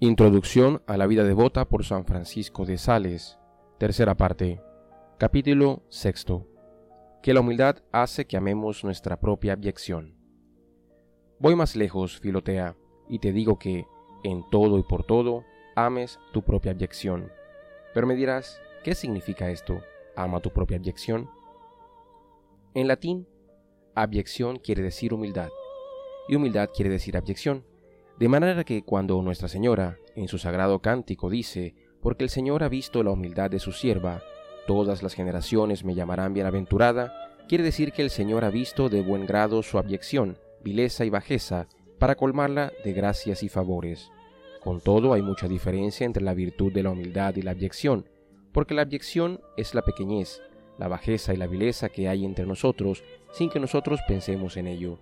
Introducción a la vida devota por San Francisco de Sales. Tercera parte. Capítulo sexto. Que la humildad hace que amemos nuestra propia abyección. Voy más lejos, Filotea, y te digo que, en todo y por todo, ames tu propia abyección. Pero me dirás, ¿qué significa esto? ¿Ama tu propia abyección? En latín, abyección quiere decir humildad, y humildad quiere decir abyección. De manera que cuando Nuestra Señora, en su sagrado cántico, dice, porque el Señor ha visto la humildad de su sierva, todas las generaciones me llamarán bienaventurada, quiere decir que el Señor ha visto de buen grado su abyección, vileza y bajeza, para colmarla de gracias y favores. Con todo hay mucha diferencia entre la virtud de la humildad y la abyección, porque la abyección es la pequeñez, la bajeza y la vileza que hay entre nosotros sin que nosotros pensemos en ello.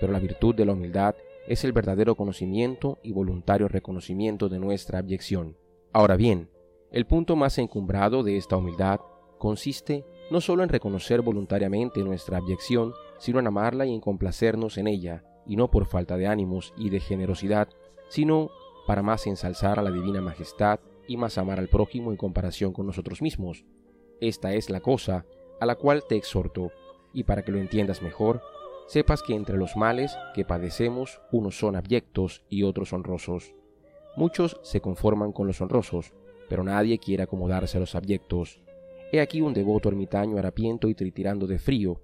Pero la virtud de la humildad es el verdadero conocimiento y voluntario reconocimiento de nuestra abyección. Ahora bien, el punto más encumbrado de esta humildad consiste no solo en reconocer voluntariamente nuestra abyección, sino en amarla y en complacernos en ella, y no por falta de ánimos y de generosidad, sino para más ensalzar a la divina majestad y más amar al prójimo en comparación con nosotros mismos. Esta es la cosa a la cual te exhorto, y para que lo entiendas mejor, sepas que entre los males que padecemos unos son abyectos y otros honrosos. Muchos se conforman con los honrosos, pero nadie quiere acomodarse a los abyectos. He aquí un devoto ermitaño harapiento y tritirando de frío.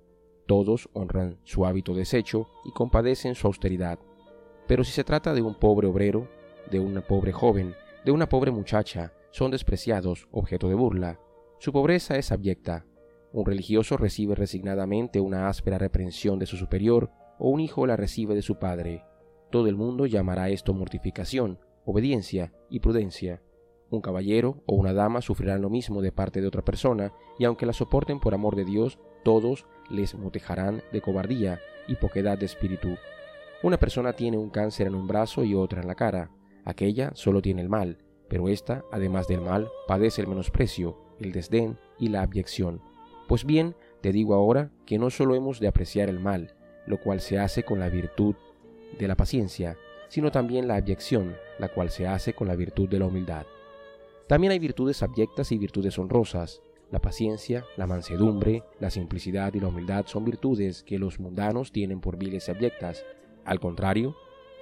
Todos honran su hábito deshecho y compadecen su austeridad. Pero si se trata de un pobre obrero, de una pobre joven, de una pobre muchacha, son despreciados, objeto de burla. Su pobreza es abyecta, un religioso recibe resignadamente una áspera reprensión de su superior o un hijo la recibe de su padre. Todo el mundo llamará esto mortificación, obediencia y prudencia. Un caballero o una dama sufrirán lo mismo de parte de otra persona y aunque la soporten por amor de Dios, todos les motejarán de cobardía y poquedad de espíritu. Una persona tiene un cáncer en un brazo y otra en la cara. Aquella solo tiene el mal, pero ésta, además del mal, padece el menosprecio, el desdén y la abyección. Pues bien, te digo ahora que no solo hemos de apreciar el mal, lo cual se hace con la virtud de la paciencia, sino también la abyección, la cual se hace con la virtud de la humildad. También hay virtudes abyectas y virtudes honrosas. La paciencia, la mansedumbre, la simplicidad y la humildad son virtudes que los mundanos tienen por viles y abyectas. Al contrario,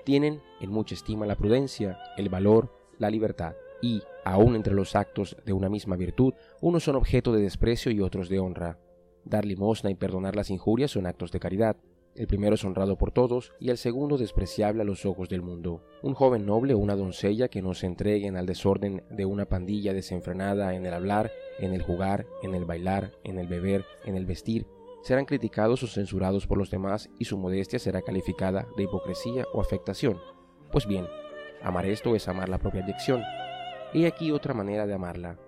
tienen en mucha estima la prudencia, el valor, la libertad y, aun entre los actos de una misma virtud, unos son objeto de desprecio y otros de honra. Dar limosna y perdonar las injurias son actos de caridad. El primero es honrado por todos y el segundo despreciable a los ojos del mundo. Un joven noble o una doncella que no se entreguen al desorden de una pandilla desenfrenada en el hablar, en el jugar, en el bailar, en el beber, en el vestir, serán criticados o censurados por los demás y su modestia será calificada de hipocresía o afectación. Pues bien, amar esto es amar la propia abyección, He aquí otra manera de amarla.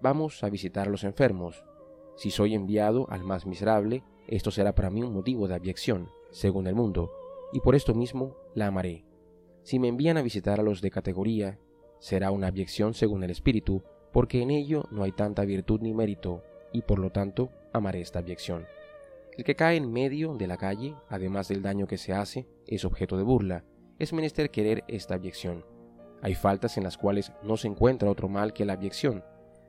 Vamos a visitar a los enfermos. Si soy enviado al más miserable, esto será para mí un motivo de abyección, según el mundo, y por esto mismo la amaré. Si me envían a visitar a los de categoría, será una abyección según el espíritu, porque en ello no hay tanta virtud ni mérito, y por lo tanto amaré esta abyección. El que cae en medio de la calle, además del daño que se hace, es objeto de burla, es menester querer esta abyección. Hay faltas en las cuales no se encuentra otro mal que la abyección.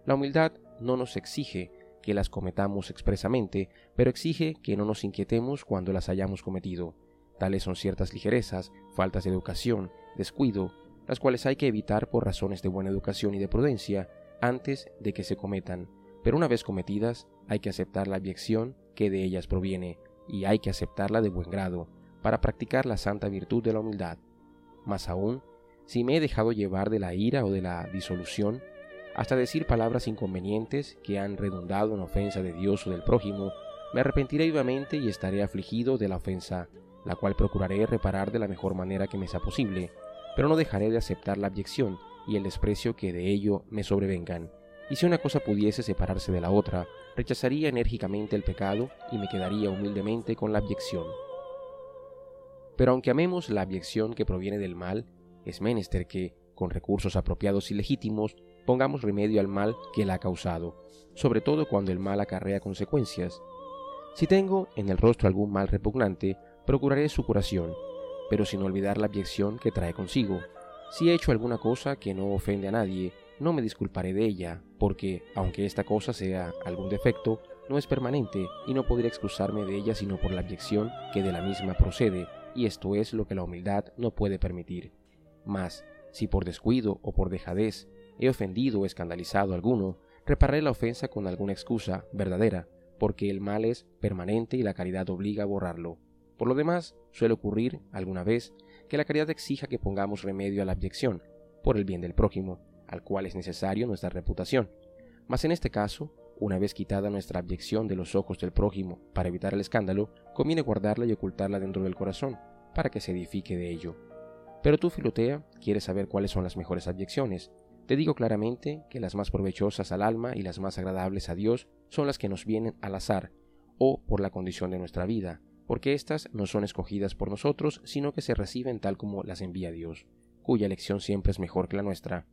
La humildad no nos exige que las cometamos expresamente, pero exige que no nos inquietemos cuando las hayamos cometido. Tales son ciertas ligerezas, faltas de educación, descuido, las cuales hay que evitar por razones de buena educación y de prudencia antes de que se cometan, pero una vez cometidas hay que aceptar la abyección que de ellas proviene, y hay que aceptarla de buen grado, para practicar la santa virtud de la humildad. Más aún, si me he dejado llevar de la ira o de la disolución, hasta decir palabras inconvenientes que han redundado en ofensa de Dios o del prójimo, me arrepentiré vivamente y estaré afligido de la ofensa, la cual procuraré reparar de la mejor manera que me sea posible, pero no dejaré de aceptar la abyección y el desprecio que de ello me sobrevengan. Y si una cosa pudiese separarse de la otra, rechazaría enérgicamente el pecado y me quedaría humildemente con la abyección. Pero aunque amemos la abyección que proviene del mal, es menester que, con recursos apropiados y legítimos, pongamos remedio al mal que la ha causado, sobre todo cuando el mal acarrea consecuencias. Si tengo en el rostro algún mal repugnante, procuraré su curación, pero sin olvidar la abyección que trae consigo. Si he hecho alguna cosa que no ofende a nadie, no me disculparé de ella, porque, aunque esta cosa sea algún defecto, no es permanente y no podría excusarme de ella sino por la abyección que de la misma procede, y esto es lo que la humildad no puede permitir. Mas, si por descuido o por dejadez he ofendido o escandalizado a alguno, repararé la ofensa con alguna excusa verdadera, porque el mal es permanente y la caridad obliga a borrarlo. Por lo demás, suele ocurrir, alguna vez, que la caridad exija que pongamos remedio a la abyección, por el bien del prójimo, al cual es necesario nuestra reputación. Mas en este caso, una vez quitada nuestra abyección de los ojos del prójimo para evitar el escándalo, conviene guardarla y ocultarla dentro del corazón, para que se edifique de ello. Pero tú, Filotea, quieres saber cuáles son las mejores abyecciones. Te digo claramente que las más provechosas al alma y las más agradables a Dios son las que nos vienen al azar, o por la condición de nuestra vida, porque éstas no son escogidas por nosotros, sino que se reciben tal como las envía Dios, cuya elección siempre es mejor que la nuestra.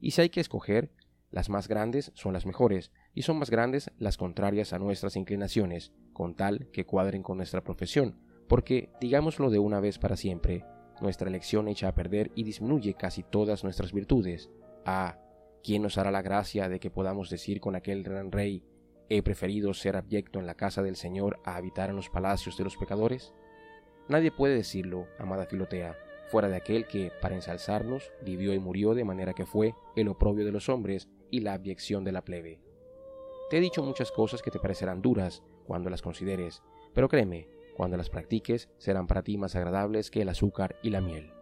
Y si hay que escoger, las más grandes son las mejores, y son más grandes las contrarias a nuestras inclinaciones, con tal que cuadren con nuestra profesión, porque, digámoslo de una vez para siempre, nuestra elección echa a perder y disminuye casi todas nuestras virtudes. Ah, ¿quién nos hará la gracia de que podamos decir con aquel gran rey, he preferido ser abyecto en la casa del Señor a habitar en los palacios de los pecadores? Nadie puede decirlo, amada Filotea, fuera de aquel que, para ensalzarnos, vivió y murió de manera que fue el oprobio de los hombres y la abyección de la plebe. Te he dicho muchas cosas que te parecerán duras cuando las consideres, pero créeme, cuando las practiques serán para ti más agradables que el azúcar y la miel.